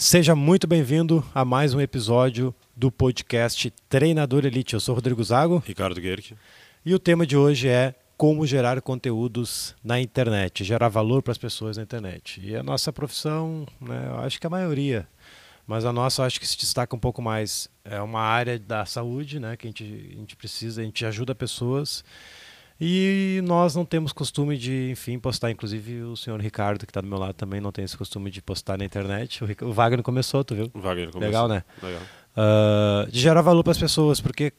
Seja muito bem-vindo a mais um episódio do podcast Treinador Elite. Eu sou Rodrigo Zago. Ricardo Guerque. E o tema de hoje é como gerar conteúdos na internet, gerar valor para as pessoas na internet. E a nossa profissão, né, eu acho que a maioria, mas a nossa acho que se destaca um pouco mais. É uma área da saúde, né, que a gente, a gente precisa, a gente ajuda pessoas. E nós não temos costume de, enfim, postar. Inclusive o senhor Ricardo, que está do meu lado, também não tem esse costume de postar na internet. O, o Wagner começou, tu viu? O Wagner começou. Legal, né? Legal. Uh, de gerar valor para as pessoas, porque,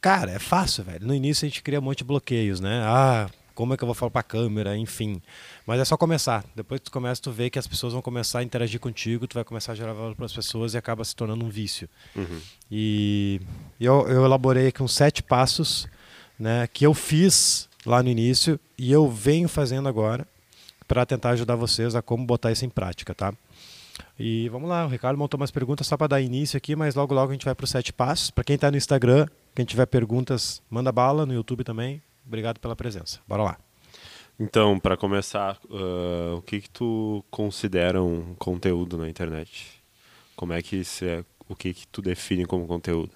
cara, é fácil, velho. No início a gente cria um monte de bloqueios, né? Ah, como é que eu vou falar para a câmera, enfim. Mas é só começar. Depois que tu começa, tu vê que as pessoas vão começar a interagir contigo, tu vai começar a gerar valor para as pessoas e acaba se tornando um vício. Uhum. E eu, eu elaborei aqui uns sete passos né, que eu fiz lá no início e eu venho fazendo agora para tentar ajudar vocês a como botar isso em prática, tá? E vamos lá, o Ricardo montou umas perguntas só para dar início aqui, mas logo logo a gente vai para os sete passos. Para quem está no Instagram, quem tiver perguntas, manda bala no YouTube também. Obrigado pela presença. Bora lá. Então, para começar, uh, o que que tu considera um conteúdo na internet? Como é que isso é, o que que tu define como conteúdo?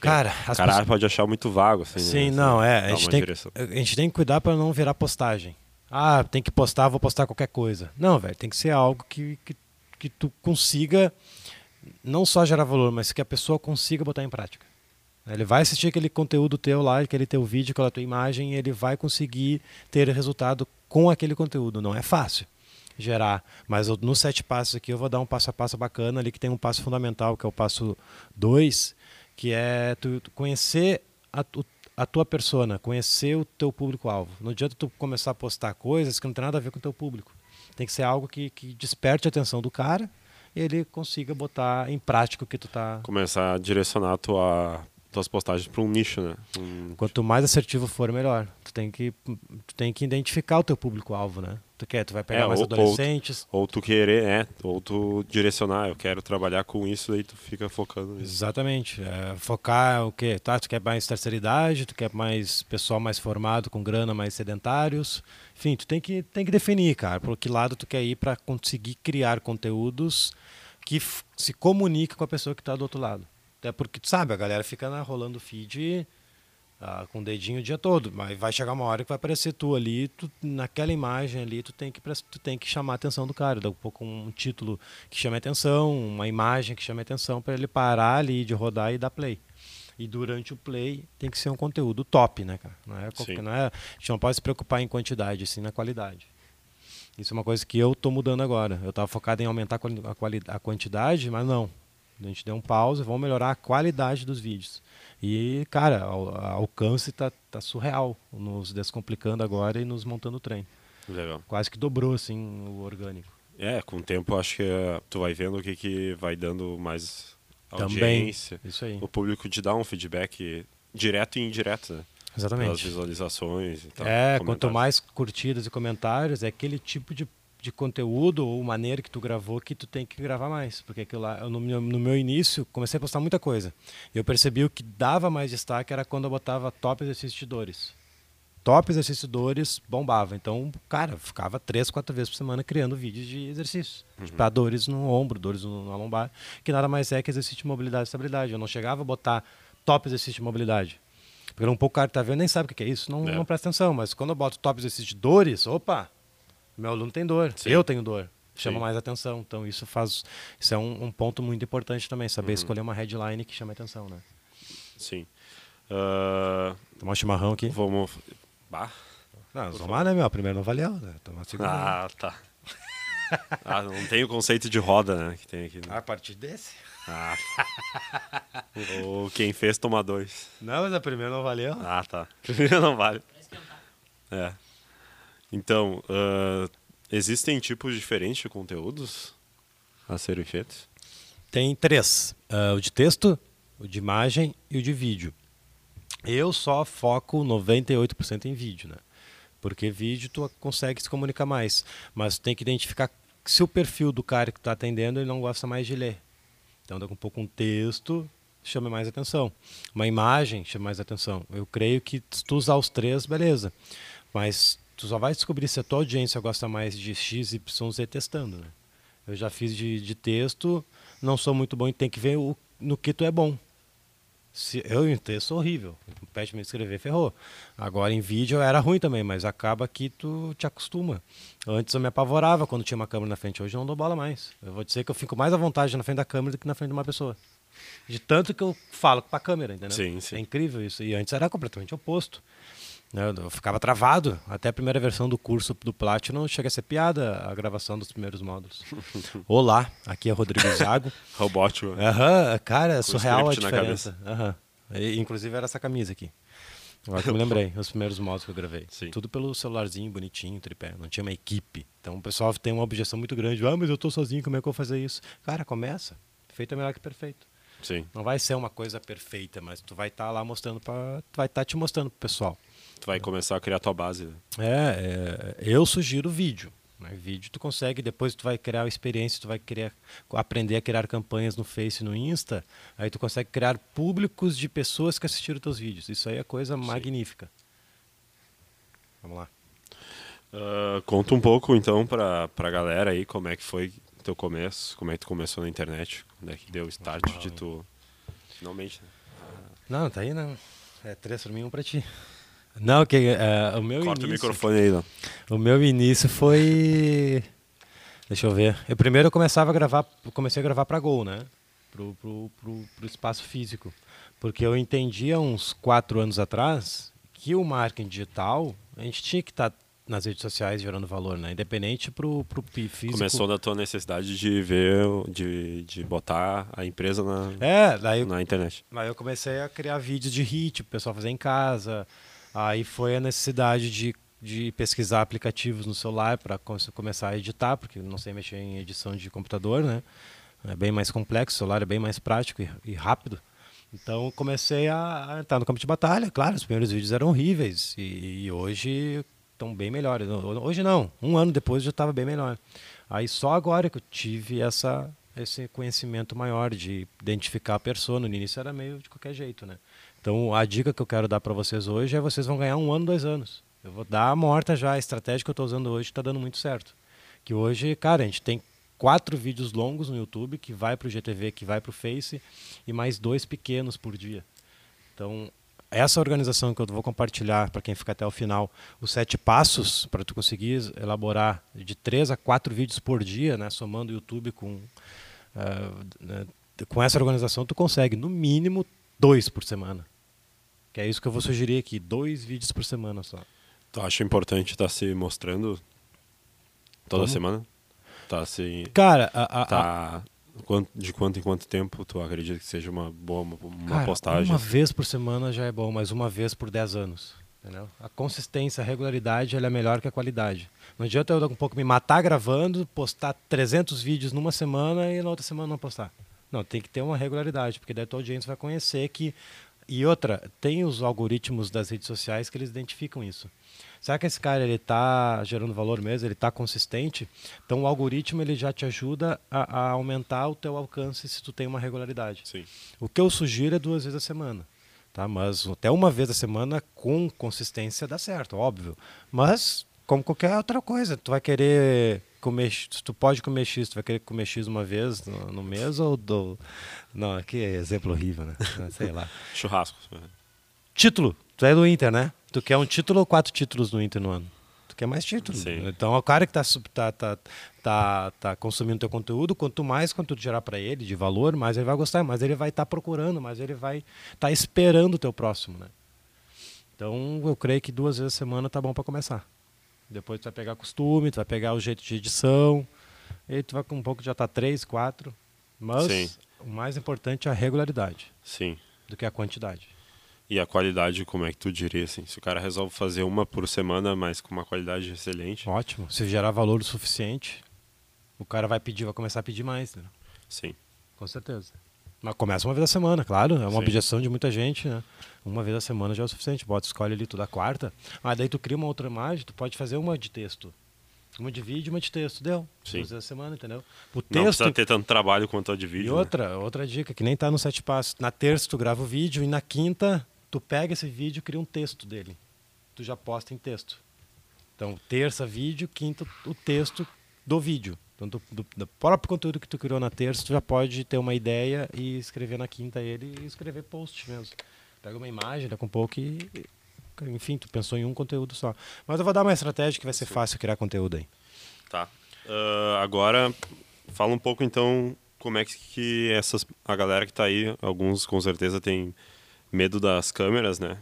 Cara, o cara pessoas... pode achar muito vago, assim. Sim, né? não, é. A gente, tem, a gente tem que cuidar para não virar postagem. Ah, tem que postar, vou postar qualquer coisa. Não, velho, tem que ser algo que, que, que tu consiga não só gerar valor, mas que a pessoa consiga botar em prática. Ele vai assistir aquele conteúdo teu lá, aquele teu vídeo, aquela tua imagem, e ele vai conseguir ter resultado com aquele conteúdo. Não é fácil gerar, mas nos sete passos aqui eu vou dar um passo a passo bacana ali que tem um passo fundamental, que é o passo 2, que é tu, tu conhecer a, a, tua persona, conhecer o teu público-alvo. Não adianta tu começar a postar coisas que não tem nada a ver com o teu público. Tem que ser algo que, que desperte a atenção do cara e ele consiga botar em prática o que tu tá... Começar a direcionar a tua tuas postagens para um nicho, né? Um... Quanto mais assertivo for, melhor. Tu tem que, tu tem que identificar o teu público-alvo, né? Tu quer, tu vai pegar é, mais ou, adolescentes. Ou, ou, tu querer, é, ou tu direcionar, eu quero trabalhar com isso, aí tu fica focando nisso. Exatamente. É, focar o quê? Tá, tu quer mais terceira idade, tu quer mais pessoal mais formado, com grana, mais sedentários. Enfim, tu tem que, tem que definir, cara, por que lado tu quer ir para conseguir criar conteúdos que se comuniquem com a pessoa que está do outro lado. Até porque, tu sabe, a galera fica na, rolando feed ah, com o dedinho o dia todo, mas vai chegar uma hora que vai aparecer tu ali, tu, naquela imagem ali, tu tem, que, tu tem que chamar a atenção do cara, dar um pouco um título que chame a atenção, uma imagem que chame a atenção para ele parar ali de rodar e dar play. E durante o play tem que ser um conteúdo top, né, cara? Não é, qualquer, não é, a gente não pode se preocupar em quantidade, sim na qualidade. Isso é uma coisa que eu estou mudando agora. Eu estava focado em aumentar a, a quantidade, mas não. A gente deu um pause, vamos melhorar a qualidade dos vídeos. E, cara, o alcance tá, tá surreal, nos descomplicando agora e nos montando o trem. Legal. Quase que dobrou, assim, o orgânico. É, com o tempo acho que uh, tu vai vendo o que, que vai dando mais audiência. Também, isso aí. O público te dá um feedback direto e indireto, né? Exatamente. Pelas visualizações e tal. É, quanto mais curtidas e comentários, é aquele tipo de de conteúdo ou maneira que tu gravou que tu tem que gravar mais. Porque aquilo lá, no meu, no meu início, comecei a postar muita coisa. E eu percebi o que dava mais destaque era quando eu botava top exercícios de dores. Top exercícios de dores bombava. Então, cara, ficava três, quatro vezes por semana criando vídeos de exercícios. Uhum. Para dores no ombro, dores na lombar, que nada mais é que exercício de mobilidade e estabilidade. Eu não chegava a botar top exercício de mobilidade. Porque um pouco o cara tá vendo nem sabe o que é isso, não, é. não presta atenção. Mas quando eu boto top exercício de dores, opa, meu aluno tem dor, Sim. eu tenho dor. Chama Sim. mais atenção. Então isso faz. Isso é um, um ponto muito importante também, saber uhum. escolher uma headline que chame atenção, né? Sim. Uh... Tomar um chimarrão aqui. Vamos. Bah. Não, tomar, né, meu? Primeiro não valeu, né? Tomar segundo. Ah, tá. ah, não tem o conceito de roda, né? Que tem aqui. Né? A partir desse. Ah. Ou quem fez tomar dois. Não, mas a primeira não valeu. Ah, tá. A primeira não vale. É. Então, uh, existem tipos diferentes de conteúdos a serem feitos? Tem três: uh, o de texto, o de imagem e o de vídeo. Eu só foco 98% em vídeo, né? Porque vídeo tu consegue se comunicar mais, mas tem que identificar se o perfil do cara que está atendendo ele não gosta mais de ler. Então, daqui um pouco um texto chama mais atenção, uma imagem chama mais atenção. Eu creio que se tu usar os três, beleza. Mas tu só vai descobrir se a tua audiência gosta mais de X, Y, Z testando, né? Eu já fiz de, de texto, não sou muito bom e tem que ver o, no que tu é bom. Se, eu em texto horrível. Pede me escrever, ferrou. Agora em vídeo era ruim também, mas acaba que tu te acostuma. Antes eu me apavorava quando tinha uma câmera na frente, hoje eu não dou bola mais. Eu vou dizer que eu fico mais à vontade na frente da câmera do que na frente de uma pessoa. De tanto que eu falo com a câmera, entendeu? Sim, sim. É incrível isso. E antes era completamente oposto. Né? Eu ficava travado. Até a primeira versão do curso do Platinum chega a ser piada a gravação dos primeiros módulos. Olá, aqui é Rodrigo Zago. Robótico. Aham, cara, é surreal a diferença. Aham. E, Inclusive era essa camisa aqui. Agora que eu me lembrei, os primeiros módulos que eu gravei. Sim. Tudo pelo celularzinho, bonitinho, tripé. Não tinha uma equipe. Então o pessoal tem uma objeção muito grande. Ah, mas eu tô sozinho, como é que eu vou fazer isso? Cara, começa. Feito é melhor que perfeito. Sim. Não vai ser uma coisa perfeita, mas tu vai estar lá mostrando para, vai estar te mostrando pro pessoal. Tu vai começar a criar tua base. né? É, é, eu sugiro vídeo. Né? Vídeo tu consegue, depois tu vai criar experiência, tu vai criar, aprender a criar campanhas no Face e no Insta, aí tu consegue criar públicos de pessoas que assistiram teus vídeos. Isso aí é coisa magnífica. Vamos lá. Ah, conta um pouco então pra, pra galera aí como é que foi teu começo, como é que tu começou na internet, quando é que deu o start de tu. Finalmente, né? Não, tá aí, não. É três pra mim, um pra ti. Não, que é, o meu Corta o início... microfone aí, não. O meu início foi. Deixa eu ver. Eu primeiro eu começava a gravar, comecei a gravar para Gol, né? Pro, pro, pro, pro espaço físico. Porque eu entendia uns quatro anos atrás que o marketing digital, a gente tinha que estar nas redes sociais gerando valor, né? Independente pro, pro físico. Começou da tua necessidade de ver, de, de botar a empresa na, É, daí na internet. Aí eu comecei a criar vídeos de hit, o pessoal fazer em casa. Aí foi a necessidade de, de pesquisar aplicativos no celular para começar a editar, porque não sei mexer em edição de computador, né? É bem mais complexo, o celular é bem mais prático e, e rápido. Então comecei a, a entrar no campo de batalha. Claro, os primeiros vídeos eram horríveis e, e hoje estão bem melhores. Hoje não, um ano depois já estava bem melhor. Aí só agora que eu tive essa, esse conhecimento maior de identificar a persona. No início era meio de qualquer jeito, né? Então a dica que eu quero dar para vocês hoje é vocês vão ganhar um ano, dois anos. Eu vou dar a morta já, a estratégia que eu estou usando hoje está dando muito certo. Que hoje, cara, a gente tem quatro vídeos longos no YouTube que vai para o GTV, que vai para o Face e mais dois pequenos por dia. Então essa organização que eu vou compartilhar para quem fica até o final, os sete passos para tu conseguir elaborar de três a quatro vídeos por dia, né, somando o YouTube com ah, né, com essa organização tu consegue no mínimo dois por semana. Que é isso que eu vou sugerir aqui, dois vídeos por semana só. Tu acha importante estar se mostrando toda Como? semana? Tá se. Cara, a, a- a- Tá. quanto- De quanto em quanto tempo tu acredita que seja uma boa uma, cara, postagem? uma vez por semana já é bom, mas uma vez por dez anos. Entendeu? A consistência, a regularidade, ela é melhor que a qualidade. Não adianta eu um pouco me matar gravando, postar 300 vídeos numa semana e na outra semana não postar. Não, tem que ter uma regularidade, porque daí a tua audiência vai conhecer que. E outra, tem os algoritmos das redes sociais que eles identificam isso. Será que esse cara ele está gerando valor mesmo? Ele está consistente? Então o algoritmo ele já te ajuda a, a aumentar o teu alcance se tu tem uma regularidade. Sim. O que eu sugiro é duas vezes a semana. Tá? Mas até uma vez a semana com consistência dá certo, óbvio. Mas, como qualquer outra coisa, tu vai querer comer. X- Tu pode comer X, tu vai querer comer X uma vez no, no mês ou do. Não, que exemplo horrível, né? Sei lá. Churrasco. Título. Tu é do Inter, né? Tu quer um título ou quatro títulos no Inter no ano? Tu quer mais títulos. Sim. Então, o cara que está tá, tá, tá, tá consumindo teu conteúdo, quanto mais conteúdo gerar para ele de valor, mais ele vai gostar, mais ele vai estar procurando, mais ele vai estar esperando o teu próximo, né? Então, eu creio que duas vezes a semana tá bom para começar. Depois tu vai pegar costume, tu vai pegar o jeito de edição, e tu vai com um pouco já tá três, quatro. Mas Sim. o mais importante é a regularidade Sim. do que a quantidade. E a qualidade, como é que tu diria assim? Se o cara resolve fazer uma por semana, mas com uma qualidade excelente. Ótimo. Se gerar valor o suficiente, o cara vai pedir, vai começar a pedir mais, né? Sim. Com certeza. Mas começa uma vez a semana, claro. É uma Sim. objeção de muita gente, né? Uma vez a semana já é o suficiente. Bota, escolhe ali toda quarta. Ah, daí tu cria uma outra imagem, tu pode fazer uma de texto. Uma de vídeo e uma de texto. Deu. Sim. Duas vezes a semana, entendeu? O Não texto. precisa ter tanto trabalho quanto a de E vídeo. né? outra, outra dica, que nem tá no sete passos. Na terça tu grava o vídeo e na quinta tu pega esse vídeo e cria um texto dele. Tu já posta em texto. Então, terça vídeo, quinta o texto do vídeo. Então, do, do, do, próprio conteúdo que tu criou na terça, tu já pode ter uma ideia e escrever na quinta ele e escrever post mesmo. Pega uma imagem, daqui um pouco e, enfim, tu pensou em um conteúdo só. Mas eu vou dar uma estratégia que vai ser Sim. fácil criar conteúdo aí. Tá. Uh, agora, fala um pouco então como é que essas, a galera que está aí, alguns com certeza tem medo das câmeras, né?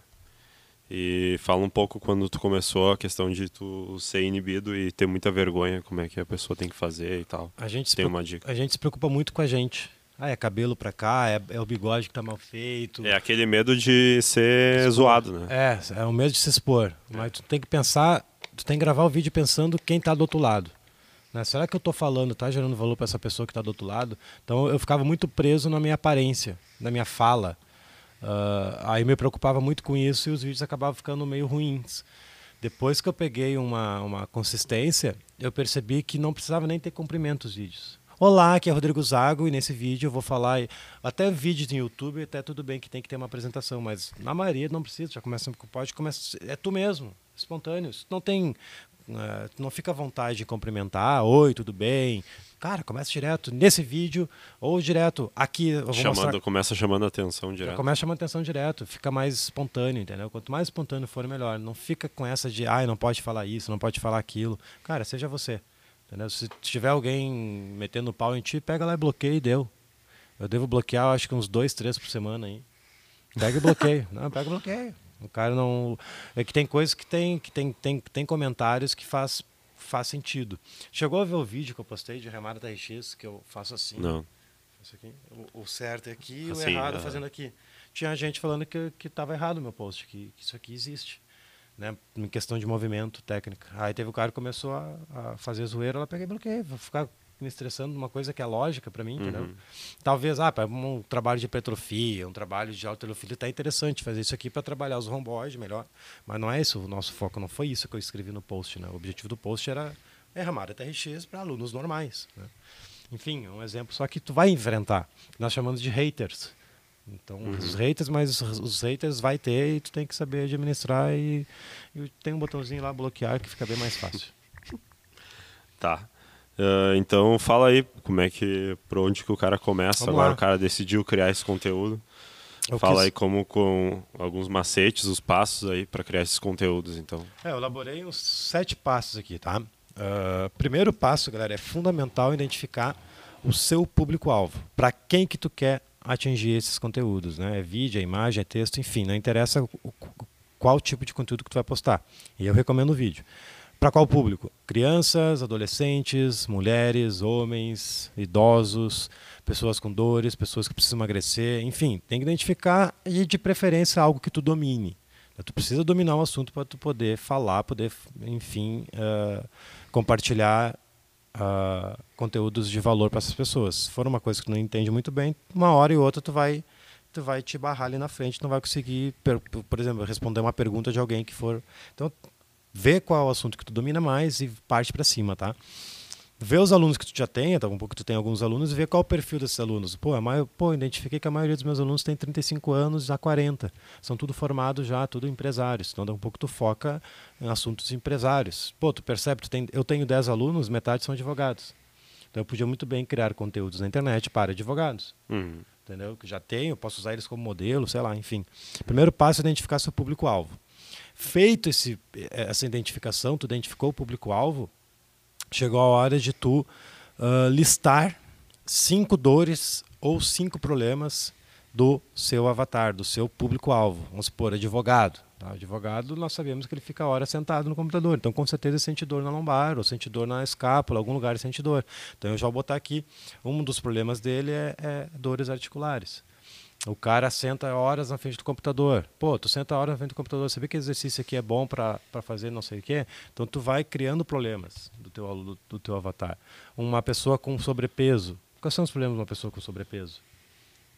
E fala um pouco quando tu começou a questão de tu ser inibido e ter muita vergonha, como é que a pessoa tem que fazer e tal. A gente tem uma dica. A gente se preocupa muito com a gente. Ah, é cabelo pra cá, é, é o bigode que tá mal feito. É aquele medo de ser expor. zoado, né? É, é o medo de se expor. Mas tu tem que pensar, tu tem que gravar o vídeo pensando quem tá do outro lado. Né? Será que eu tô falando, tá gerando valor para essa pessoa que tá do outro lado? Então eu ficava muito preso na minha aparência, na minha fala. Uh, aí me preocupava muito com isso e os vídeos acabavam ficando meio ruins. Depois que eu peguei uma, uma consistência, eu percebi que não precisava nem ter comprimento os vídeos. Olá, aqui é Rodrigo Zago e nesse vídeo eu vou falar até vídeos no YouTube, até tudo bem que tem que ter uma apresentação, mas na maioria não precisa, já começa pode começa é tu mesmo, espontâneo. Não tem uh, não fica à vontade de cumprimentar, oi, tudo bem? Cara, começa direto nesse vídeo ou direto aqui. chamando, mostrar... Começa chamando a atenção direto. Começa chamando a atenção direto, fica mais espontâneo, entendeu? Quanto mais espontâneo for, melhor. Não fica com essa de, ai, não pode falar isso, não pode falar aquilo. Cara, seja você. Entendeu? Se tiver alguém metendo pau em ti, pega lá e bloqueia e deu. Eu devo bloquear, acho que uns dois, três por semana aí. Pega e bloqueia. não, pega e bloqueia. O cara não. É que tem coisas que tem, que tem, tem, tem comentários que faz, faz sentido. Chegou a ver o vídeo que eu postei de remada da RX, que eu faço assim. Não. Aqui. O, o, certo é aqui e assim, o errado uh... fazendo aqui. Tinha gente falando que estava errado o meu post, que, que isso aqui existe né, em questão de movimento técnico. Aí teve o cara que começou a, a fazer zoeira, ela peguei e bloqueei, vou ficar me estressando numa coisa que é lógica para mim, uhum. entendeu? Talvez, ah, um trabalho de hipertrofia, um trabalho de alterofilia, tá interessante fazer isso aqui para trabalhar os romboides melhor, mas não é isso, o nosso foco não foi isso que eu escrevi no post, né? O objetivo do post era é ramada TRX para alunos normais, né? Enfim, um exemplo só que tu vai enfrentar. Nós chamamos de haters. Então, uhum. os haters, mas os haters vai ter e tu tem que saber administrar e, e tem um botãozinho lá bloquear que fica bem mais fácil. tá. Uh, então fala aí como é que por onde que o cara começa Vamos agora lá. o cara decidiu criar esse conteúdo eu fala quis... aí como com alguns macetes os passos aí para criar esses conteúdos então é, eu elaborei uns sete passos aqui tá uh, primeiro passo galera é fundamental identificar o seu público alvo para quem que tu quer atingir esses conteúdos, né? É vídeo, é imagem, é texto, enfim, não interessa o, qual tipo de conteúdo que tu vai postar. E eu recomendo o vídeo. Para qual público? Crianças, adolescentes, mulheres, homens, idosos, pessoas com dores, pessoas que precisam emagrecer, enfim, tem que identificar e de preferência algo que tu domine. Tu precisa dominar o assunto para tu poder falar, poder, enfim, uh, compartilhar uh, conteúdos de valor para essas pessoas. Se for uma coisa que tu não entende muito bem, uma hora e outra tu vai tu vai te barrar ali na frente, não vai conseguir, por exemplo, responder uma pergunta de alguém que for. Então, vê qual é o assunto que tu domina mais e parte para cima, tá? vê os alunos que tu já tem, tá, um pouco tu tem alguns alunos, e vê qual é o perfil desses alunos. Pô, a maior, pô, identifiquei que a maioria dos meus alunos tem 35 anos a 40. São tudo formados já, tudo empresários. Então, dá um pouco tu foca em assuntos empresários. Pô, tu percebe, tu tem, eu tenho 10 alunos, metade são advogados. Então, eu podia muito bem criar conteúdos na internet para advogados. Uhum. Entendeu? Que já tenho, posso usar eles como modelo, sei lá, enfim. Primeiro passo é identificar seu público-alvo. Feito esse, essa identificação, tu identificou o público-alvo, chegou a hora de tu uh, listar cinco dores ou cinco problemas do seu avatar, do seu público-alvo. Vamos supor, advogado. Tá? Advogado, nós sabemos que ele fica a hora sentado no computador. Então, com certeza, sente dor na lombar, ou sente dor na escápula, algum lugar sente dor. Então, eu já vou botar aqui, um dos problemas dele é, é dores articulares. O cara senta horas na frente do computador. Pô, tu senta horas na frente do computador, você vê que exercício aqui é bom para fazer não sei o quê? Então tu vai criando problemas do teu, do, do teu avatar. Uma pessoa com sobrepeso. Quais são os problemas de uma pessoa com sobrepeso?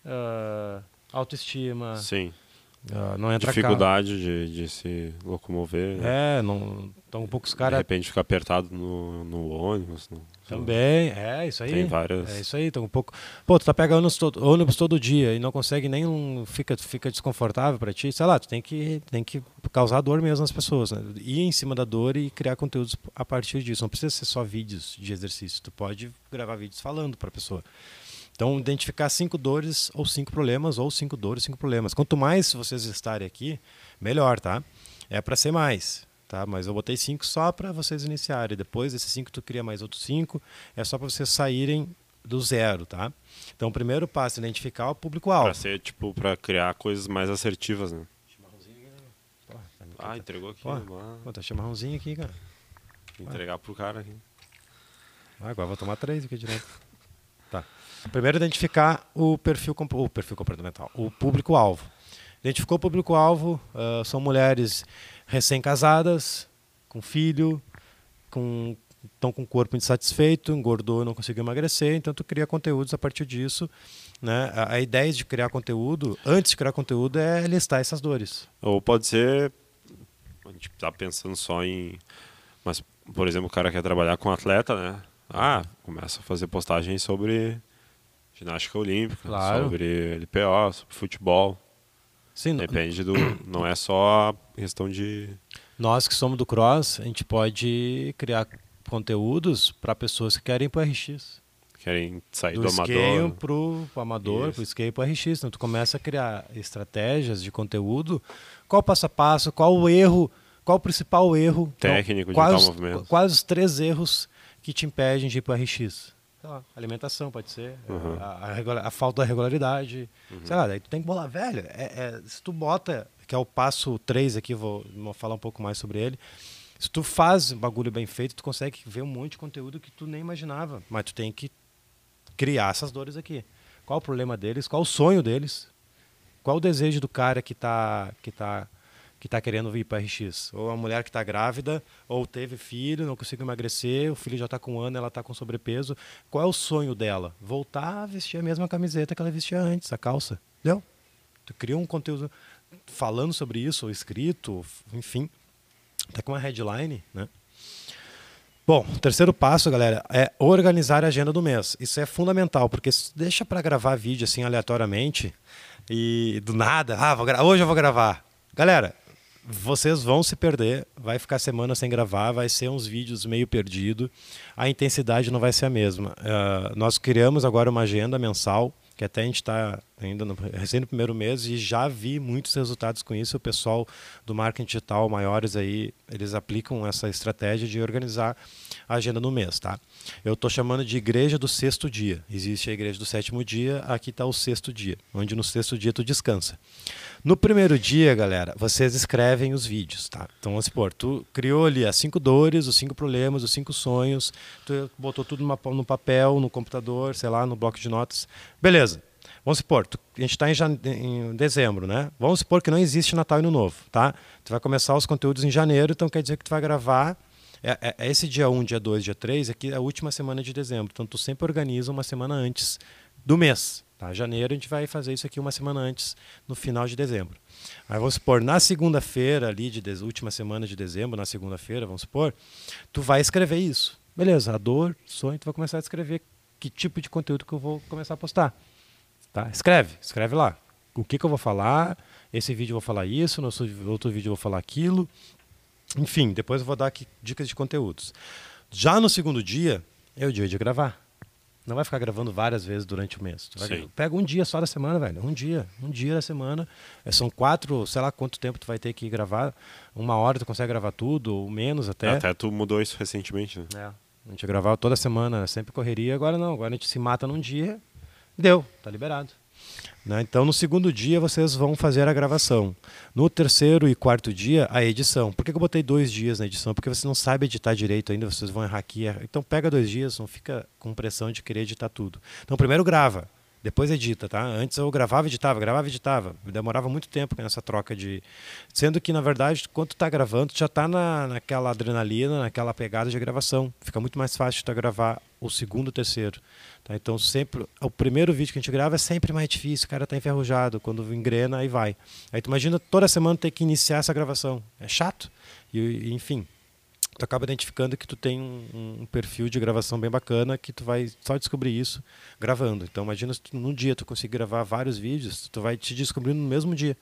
Uh, autoestima. Sim. Uh, não entra Dificuldade de, de, se locomover. É, não, então poucos caras. De repente fica apertado no, no ônibus. No, Também, é isso aí. Tem várias. É isso aí, então um pouco. Pô, tu tá pegando ônibus todo, ônibus todo dia e não consegue nem um. Fica, fica desconfortável para ti, sei lá, tu tem que, tem que causar dor mesmo nas pessoas, né? Ir em cima da dor e criar conteúdos a partir disso. Não precisa ser só vídeos de exercício. Tu pode gravar vídeos falando para a pessoa. Então, identificar cinco dores ou cinco problemas, ou cinco dores, cinco problemas. Quanto mais vocês estarem aqui, melhor, tá? É para ser mais, tá? Mas eu botei cinco só para vocês iniciarem. Depois desses cinco, tu cria mais outros cinco. É só para vocês saírem do zero, tá? Então, o primeiro passo é identificar o público-alvo. Para ser, tipo, para criar coisas mais assertivas, né? Ah, entregou aqui. Pô, pô, tá chimarrãozinho aqui, cara. Entregar pro cara aqui. Ah, agora vou tomar três aqui direto. Primeiro, identificar o perfil, o perfil comportamental, o público-alvo. Identificou o público-alvo, uh, são mulheres recém-casadas, com filho, com estão com o corpo insatisfeito, engordou, não conseguiu emagrecer, então tu cria conteúdos a partir disso. Né? A, a ideia de criar conteúdo, antes de criar conteúdo, é listar essas dores. Ou pode ser, a gente está pensando só em, mas por exemplo, o cara quer trabalhar com atleta, né? Ah, começa a fazer postagens sobre ginástica olímpica, claro. sobre LPO, sobre futebol. Sim, Depende do. Não é só questão de. Nós que somos do cross, a gente pode criar conteúdos para pessoas que querem ir para o RX. Querem sair do, do amador. para o amador, para o skate para o RX. Então tu começa a criar estratégias de conteúdo. Qual o passo a passo, qual o erro, qual o principal erro. Técnico então, de quais, tal movimento. Quais os três erros que te impedem de ir para o RX? Lá, alimentação pode ser, uhum. a, a, a, falta da regularidade. Uhum. Sei lá, daí tu tem que bolar, velho. É, é, se tu bota, que é o passo 3 aqui, vou, vou falar um pouco mais sobre ele se tu faz um bagulho bem feito, tu consegue ver um monte de conteúdo que tu nem imaginava. Mas tu tem que criar essas dores aqui. Qual o problema deles? Qual o sonho deles? Qual o desejo do cara que está que tá, que tá querendo vir para RX? Ou a mulher que está grávida, ou teve filho, não conseguiu emagrecer, o filho já está com um ano, ela está com sobrepeso. Qual é o sonho dela? Voltar a vestir a mesma camiseta que ela vestia antes, a calça. Entendeu? Tu cria um conteúdo falando sobre isso, ou escrito, enfim Tá com uma headline, né? Bom, terceiro passo, galera, é organizar a agenda do mês. Isso é fundamental, porque se deixa para gravar vídeo assim aleatoriamente e do nada, ah, vou hoje eu vou gravar. Galera, vocês vão se perder, vai ficar semana sem gravar, vai ser uns vídeos meio perdido, a intensidade não vai ser a mesma. Uh, nós criamos agora uma agenda mensal que até a gente está ainda no, recém no primeiro mês e já vi muitos resultados com isso. O pessoal do marketing digital maiores aí, eles aplicam essa estratégia de organizar a agenda no mês, tá? Eu estou chamando de igreja do sexto dia. Existe a igreja do sétimo dia, aqui está o sexto dia, onde no sexto dia tu descansa. No primeiro dia, galera, vocês escrevem os vídeos, tá? Então, vamos supor, tu criou ali as cinco dores, os cinco problemas, os cinco sonhos, tu botou tudo no papel, no computador, sei lá, no bloco de notas. Beleza. Vamos supor, tu, a gente está em, em, dezembro, né? Vamos supor que não existe Natal e Ano Novo, tá? Tu vai começar os conteúdos em janeiro, então quer dizer que tu vai gravar. É, é, é esse dia 1, dia 2, dia 3, aqui é a última semana de dezembro. Então tu sempre organiza uma semana antes do mês. Tá? Janeiro a gente vai fazer isso aqui uma semana antes, no final de dezembro. Aí vamos supor, na segunda-feira ali, de, de última semana de dezembro, na segunda-feira, vamos supor, tu vai escrever isso. Beleza, a dor, sonho, tu vai começar a escrever que tipo de conteúdo que eu vou começar a postar. Tá? Escreve, escreve lá. O que, que eu vou falar? Esse vídeo eu vou falar isso, no outro vídeo eu vou falar aquilo. Enfim, depois eu vou dar aqui dicas de conteúdos. Já no segundo dia, é o dia de gravar. Não vai ficar gravando várias vezes durante o mês. pega um dia só da semana, velho. Um dia. Um dia da semana. É, são quatro, sei lá quanto tempo tu vai ter que gravar. Uma hora tu consegue gravar tudo, ou menos até. Até tu mudou isso recentemente, né? É. A gente gravava toda semana, sempre correria. Agora não. Agora a gente se mata num dia Deu, tá liberado. Né? Então, no segundo dia, vocês vão fazer a gravação. No terceiro e quarto dia, a edição. Por que eu botei dois dias na edição? Porque você não sabe editar direito ainda, vocês vão errar aqui. Então, pega dois dias, não fica com pressão de querer editar tudo. Então, primeiro grava. Depois edita, tá? Antes eu gravava, editava, gravava, editava. Demorava muito tempo nessa troca de. Sendo que, na verdade, quando tu tá gravando, já tá na, naquela adrenalina, naquela pegada de gravação. Fica muito mais fácil tu gravar o segundo, o terceiro. Tá? Então, sempre. O primeiro vídeo que a gente grava é sempre mais difícil, o cara tá enferrujado. Quando engrena, aí vai. Aí tu imagina toda semana ter que iniciar essa gravação. É chato. E, enfim, tu acaba identificando que tu tem um, um, perfil de gravação bem bacana que tu vai só descobrir isso gravando. Então imagina se tu, num dia tu conseguir gravar vários vídeos, tu vai te descobrir no mesmo dia.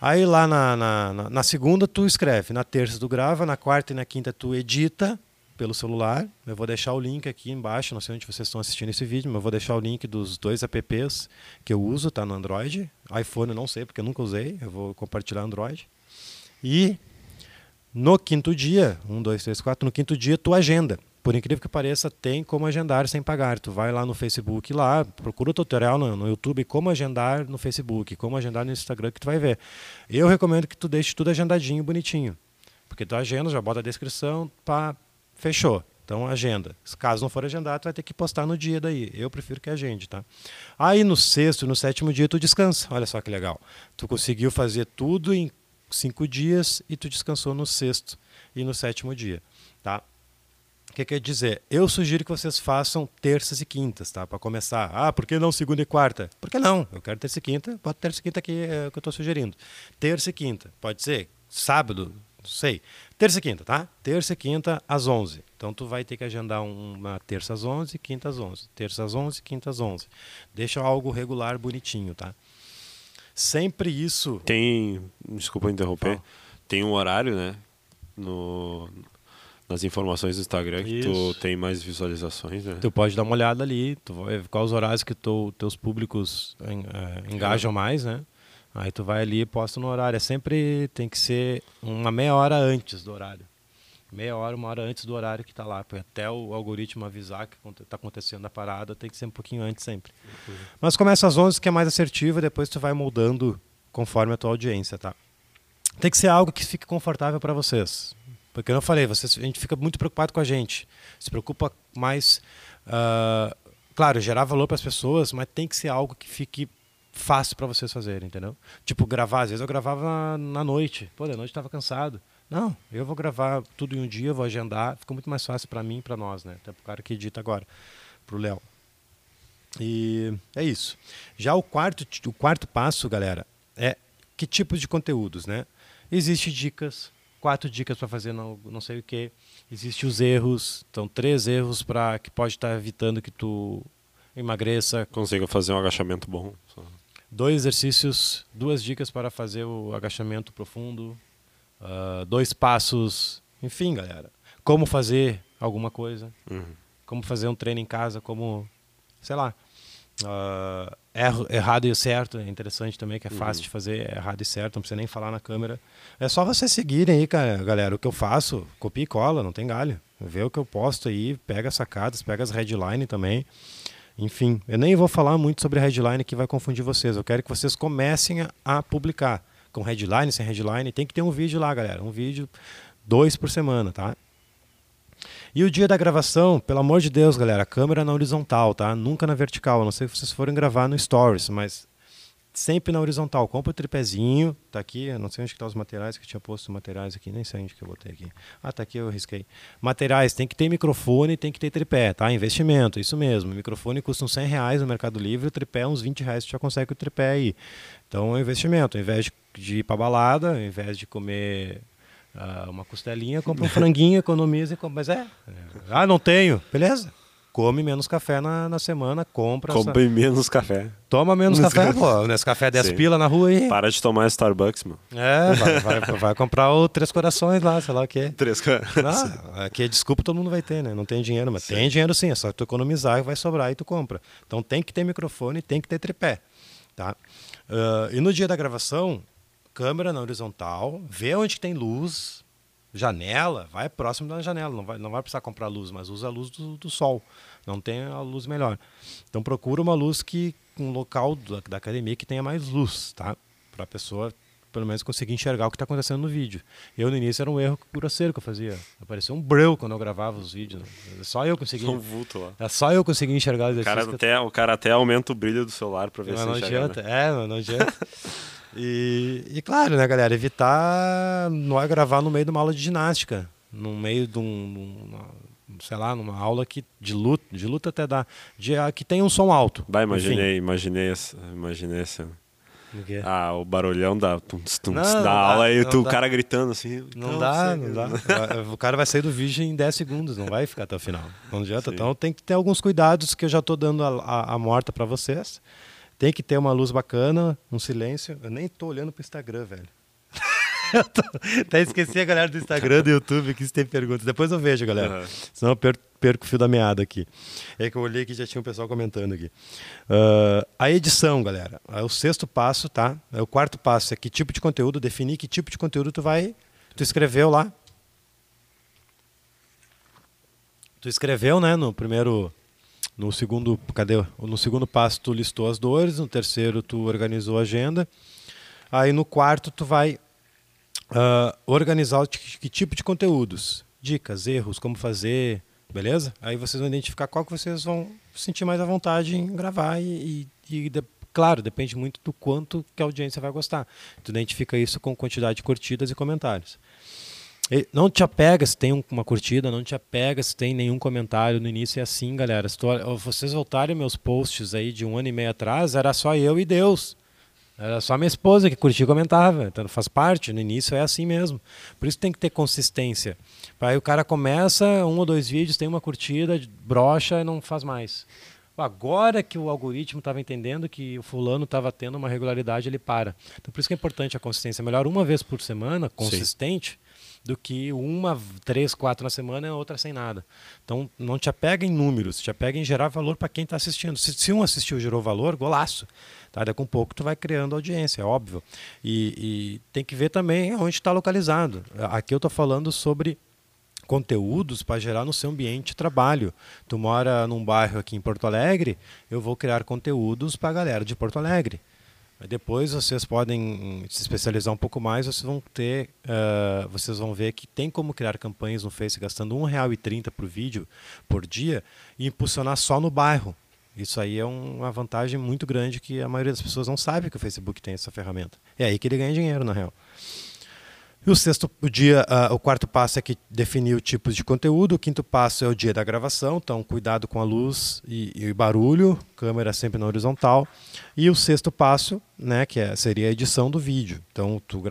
Aí lá na, na, na segunda tu escreve, na terça tu grava, na quarta e na quinta tu edita pelo celular. Eu vou deixar o link aqui embaixo, não sei onde vocês estão assistindo esse vídeo, mas eu vou deixar o link dos dois apps que eu uso, tá no Android. iPhone não sei, porque eu nunca usei, eu vou compartilhar Android. E no quinto dia, um, dois, três, quatro, no quinto dia tu agenda. Por incrível que pareça, tem como agendar sem pagar. Tu vai lá no Facebook, lá, procura o tutorial no, no YouTube, como agendar no Facebook, como agendar no Instagram, que tu vai ver. Eu recomendo que tu deixe tudo agendadinho, bonitinho. Porque tu agenda, já bota a descrição, pá, fechou. Então agenda. Caso não for agendar, tu vai ter que postar no dia daí. Eu prefiro que agende, tá? Aí no sexto e no sétimo dia tu descansa. Olha só que legal. Tu conseguiu fazer tudo em cinco dias e tu descansou no sexto e no sétimo dia, tá? O que quer dizer? Eu sugiro que vocês façam terças e quintas, tá? Para começar. Ah, por que não segunda e quarta? Por que não? Eu quero terça e quinta, bota terça e quinta aqui é o que eu estou sugerindo. Terça e quinta, pode ser sábado, não sei. Terça e quinta, tá? Terça e quinta às 11. Então tu vai ter que agendar uma terça às 11, quinta às 11. Terça às 11, quinta às 11. Deixa algo regular, bonitinho, tá? Sempre isso. Tem, desculpa interromper, Fala. tem um horário, né? No, nas informações do Instagram que Isso. tu tem mais visualizações, né? Tu pode dar uma olhada ali, tu quais os horários que tu, teus públicos é, engajam é. mais, né? Aí tu vai ali e posta no horário. É sempre tem que ser uma meia hora antes do horário. Meia hora, uma hora antes do horário que está lá. Até o algoritmo avisar que está acontecendo a parada, tem que ser um pouquinho antes sempre. Mas começa às 11, que é mais assertivo, e depois tu vai moldando conforme a tua audiência, tá? Tem que ser algo que fique confortável para vocês. Porque eu falei, vocês, a gente fica muito preocupado com a gente. Se preocupa mais, uh, claro, gerar valor para as pessoas, mas tem que ser algo que fique fácil para vocês fazerem, entendeu? Tipo, gravar, às vezes eu gravava na, noite. Pô, de noite estava cansado. Não, eu vou gravar tudo em um dia, vou agendar, fica muito mais fácil para mim e para nós, né? Até para o cara que edita agora, para o Léo. E é isso. Já o quarto, o quarto passo, galera, é que tipos de conteúdos, né? Existem dicas, quatro dicas para fazer não, não sei o que. Existem os erros, então três erros para que pode estar tá evitando que tu emagreça. Consiga fazer um agachamento bom. Dois exercícios, duas dicas para fazer o agachamento profundo, uh, dois passos, enfim, galera. Como fazer alguma coisa, uhum. como fazer um treino em casa, como, sei lá, uh, errado e certo, é interessante também, que é fácil uhum. de fazer é errado e certo, não precisa nem falar na câmera. É só vocês seguirem aí, galera, o que eu faço, copia e cola, não tem galho. Vê o que eu posto aí, pega as sacadas, pega as headline também. Enfim, eu nem vou falar muito sobre headline que vai confundir vocês. Eu quero que vocês comecem a, publicar com headline, sem headline. Tem que ter um vídeo lá, galera. Um vídeo, dois por semana, tá? E o dia da gravação, pelo amor de Deus, galera, câmera na horizontal, tá? Nunca na vertical. A não sei se vocês forem gravar no Stories, mas sempre na horizontal. Compra o tripézinho, tá aqui, eu não sei onde estão tá os materiais, que eu tinha posto materiais aqui, nem sei onde que eu botei aqui. Ah, tá aqui, eu risquei. Materiais, tem que ter microfone, tem que ter tripé, tá? Investimento, isso mesmo. O microfone custa uns 100 reais no Mercado Livre, o tripé uns 20 reais, você já consegue o tripé aí. Então é um investimento, ao invés de ir pra balada, ao invés de comer uh, uma costelinha, compra um franguinho, economiza e compra. Mas é. Ah, não tenho. Beleza. Come menos café na, na semana, compra. Come essa... menos café. Toma menos café, pô. Nesse café 10 Sim. pila na rua aí. Para de tomar Starbucks, mano. É, vai, vai, vai, comprar o Três Corações lá, sei lá o quê. Três Corações. Aqui, desculpa, todo mundo vai ter, né? Não tem dinheiro, mas sim. tem dinheiro sim. É só tu economizar e vai sobrar e tu compra. Então tem que ter microfone, tem que ter tripé, tá? Uh, e no dia da gravação, câmera na horizontal, vê onde tem luz, janela, vai próximo da janela, não vai, não vai precisar comprar luz, mas usa a luz do, do sol, não tem a luz melhor. Então procura uma luz que um local da, da academia que tenha mais luz, tá? Para a pessoa pelo menos conseguir enxergar o que está acontecendo no vídeo. Eu no início era um erro grosseiro que eu fazia. Aparecia um breu quando eu gravava os vídeos. Né? Só eu conseguia. Um vulto lá. É só eu conseguia enxergar os o cara até O cara até aumenta o brilho do celular para ver se não enxerga. Adianta. Né? É, não adianta. E, e claro, né, galera, evitar não é gravar no meio de uma aula de ginástica, no meio de um, uma, sei lá, numa aula que de luta, de luta até dá, de que tem um som alto. Vai, imaginei, Enfim. imaginei essa, imaginei essa. Ah, o barulhão da, tums, tums, não, da não aula dá, e tu, o cara gritando assim. Não, não dá, não dá. o cara vai sair do vídeo em 10 segundos, não vai ficar até o final. Não adianta. Sim. Então tem que ter alguns cuidados que eu já estou dando a, a, a morta para vocês Tem que ter uma luz bacana, um silêncio. Eu nem tô olhando pro Instagram, velho. eu tô... Até esqueci a galera do Instagram, do YouTube, que se tem perguntas. Depois eu vejo, galera. Uhum. Senão eu perco, perco o fio da meada aqui. É que eu olhei que já tinha um pessoal comentando aqui. Uh, a edição, galera. É o sexto passo, tá? É o quarto passo é que tipo de conteúdo, definir que tipo de conteúdo tu vai. Tu escreveu lá. Tu escreveu, né, no primeiro no segundo, cadê? No segundo passo tu listou as dores, no terceiro tu organizou a agenda. Aí no quarto tu vai uh, organizar que tipo de conteúdos, dicas, erros, como fazer, beleza? Aí vocês vão identificar qual que vocês vão sentir mais à vontade em gravar e, e, e de, claro, depende muito do quanto que a audiência vai gostar. Tu identifica isso com quantidade de curtidas e comentários. Não te apega se tem uma curtida, não te apega se tem nenhum comentário. No início é assim, galera. Se tu, vocês voltarem meus posts aí de um ano e meio atrás, era só eu e Deus. Era só minha esposa que curtia e comentava. Então faz parte, no início é assim mesmo. Por isso tem que ter consistência. Aí o cara começa, um ou dois vídeos, tem uma curtida, brocha e não faz mais. Agora que o algoritmo estava entendendo que o fulano estava tendo uma regularidade, ele para. Então por isso que é importante a consistência. Melhor uma vez por semana, consistente, do que uma, três, quatro na semana e outra sem nada. Então, não te apega em números, te apega em gerar valor para quem está assistindo. Se, se, um assistiu gerou valor, golaço. Tá? Daqui a pouco tu vai criando audiência, é óbvio. E, e tem que ver também onde está localizado. Aqui eu estou falando sobre conteúdos para gerar no seu ambiente de trabalho. Tu mora num bairro aqui em Porto Alegre, eu vou criar conteúdos para a galera de Porto Alegre. Depois vocês podem se especializar um pouco mais, vocês vão ter, uh, vocês vão ver que tem como criar campanhas no Face gastando R$ 1,30 por vídeo por dia e impulsionar só no bairro. Isso aí é uma vantagem muito grande que a maioria das pessoas não sabe que o Facebook tem essa ferramenta. É aí que ele ganha dinheiro, na real. E o sexto o dia, uh, o quarto passo é que definir o tipo de conteúdo. O quinto passo é o dia da gravação, então cuidado com a luz e, e barulho, câmera sempre na horizontal. E o sexto passo, né, que é, seria a edição do vídeo. Então tu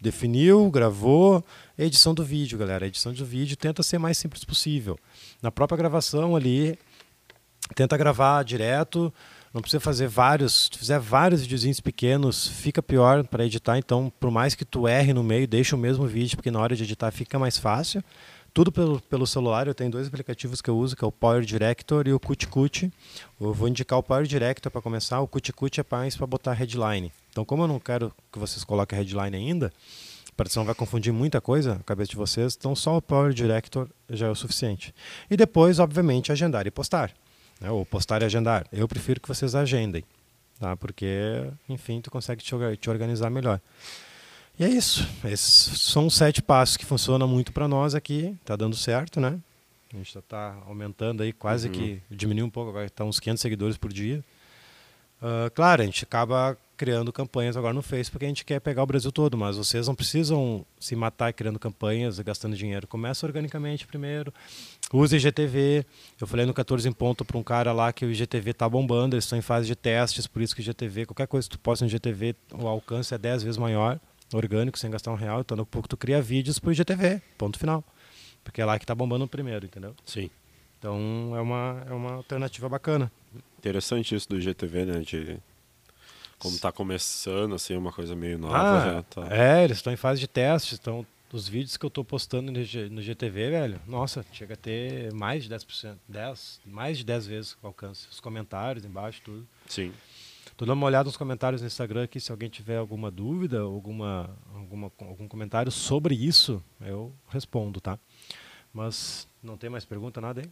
definiu, gravou, edição do vídeo, galera. Edição do vídeo tenta ser mais simples possível. Na própria gravação ali, tenta gravar direto não precisa fazer vários, se fizer vários videozinhos pequenos, fica pior para editar, então por mais que tu erre no meio, deixa o mesmo vídeo, porque na hora de editar fica mais fácil. Tudo pelo, pelo celular, eu tenho dois aplicativos que eu uso, que é o Power Director e o CutCut. Eu vou indicar o Power Director para começar, o CutCut é mais para botar headline. Então como eu não quero que vocês coloquem headline ainda, para não vai confundir muita coisa na cabeça de vocês, então só o Power Director já é o suficiente. E depois, obviamente, agendar e postar né? ou postar e agendar. Eu prefiro que vocês agendem, tá? porque, enfim, tu consegue te, te organizar melhor. E é isso. Esses são sete passos que funcionam muito para nós aqui. Está dando certo, né? A gente está aumentando aí, quase uhum. que diminuiu um pouco, agora está uns 500 seguidores por dia. Uh, claro, a gente acaba criando campanhas agora no Facebook porque a gente quer pegar o Brasil todo, mas vocês não precisam se matar criando campanhas e gastando dinheiro. Começa organicamente primeiro. Use IGTV. Eu falei no 14 em ponto para um cara lá que o IGTV está bombando, eles estão em fase de testes, por isso que o IGTV, qualquer coisa que tu posta no IGTV, o alcance é 10 vezes maior, orgânico, sem gastar um real. Então, a pouco tu cria vídeos para o IGTV, ponto final. Porque é lá que está bombando primeiro, entendeu? Sim. Então é uma, é uma alternativa bacana. Interessante isso do IGTV, né? De como está começando, assim, uma coisa meio nova. Ah, tá. É, eles estão em fase de teste. Então, os vídeos que eu estou postando no, G, no GTV, velho, nossa, chega a ter mais de 10%, 10, mais de 10 vezes o alcance. Os comentários embaixo, tudo. Sim. Tô dando uma olhada nos comentários no Instagram aqui, se alguém tiver alguma dúvida, alguma, alguma, algum comentário sobre isso, eu respondo, tá? Mas não tem mais pergunta, nada aí?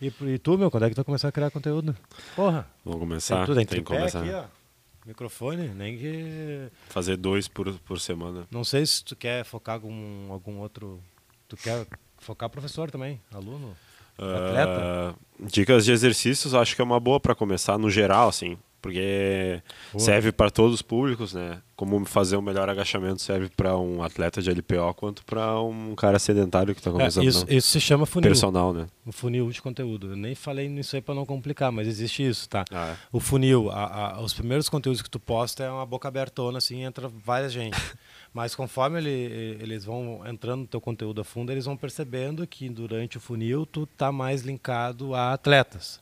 E, e tu, meu, quando é que tu vai começar a criar conteúdo? Porra! Vamos começar. Tem tudo, tem, tem que começar. Aqui, ó. Microfone, nem que. Fazer dois por, por semana. Não sei se tu quer focar algum, algum outro. Tu quer focar professor também, aluno? Atleta? Uh, dicas de exercícios acho que é uma boa para começar no geral, assim porque Boa. serve para todos os públicos, né? Como fazer um melhor agachamento serve para um atleta de LPO quanto para um cara sedentário que está começando. É, isso, isso, se chama funil. Personal, né? O funil de conteúdo. Eu nem falei nisso aí para não complicar, mas existe isso, tá? Ah, é. O funil, a, a, os primeiros conteúdos que tu posta é uma boca abertona, assim, entra várias gente. mas conforme ele, eles vão entrando no teu conteúdo a fundo, eles vão percebendo que durante o funil tu tá mais linkado a atletas.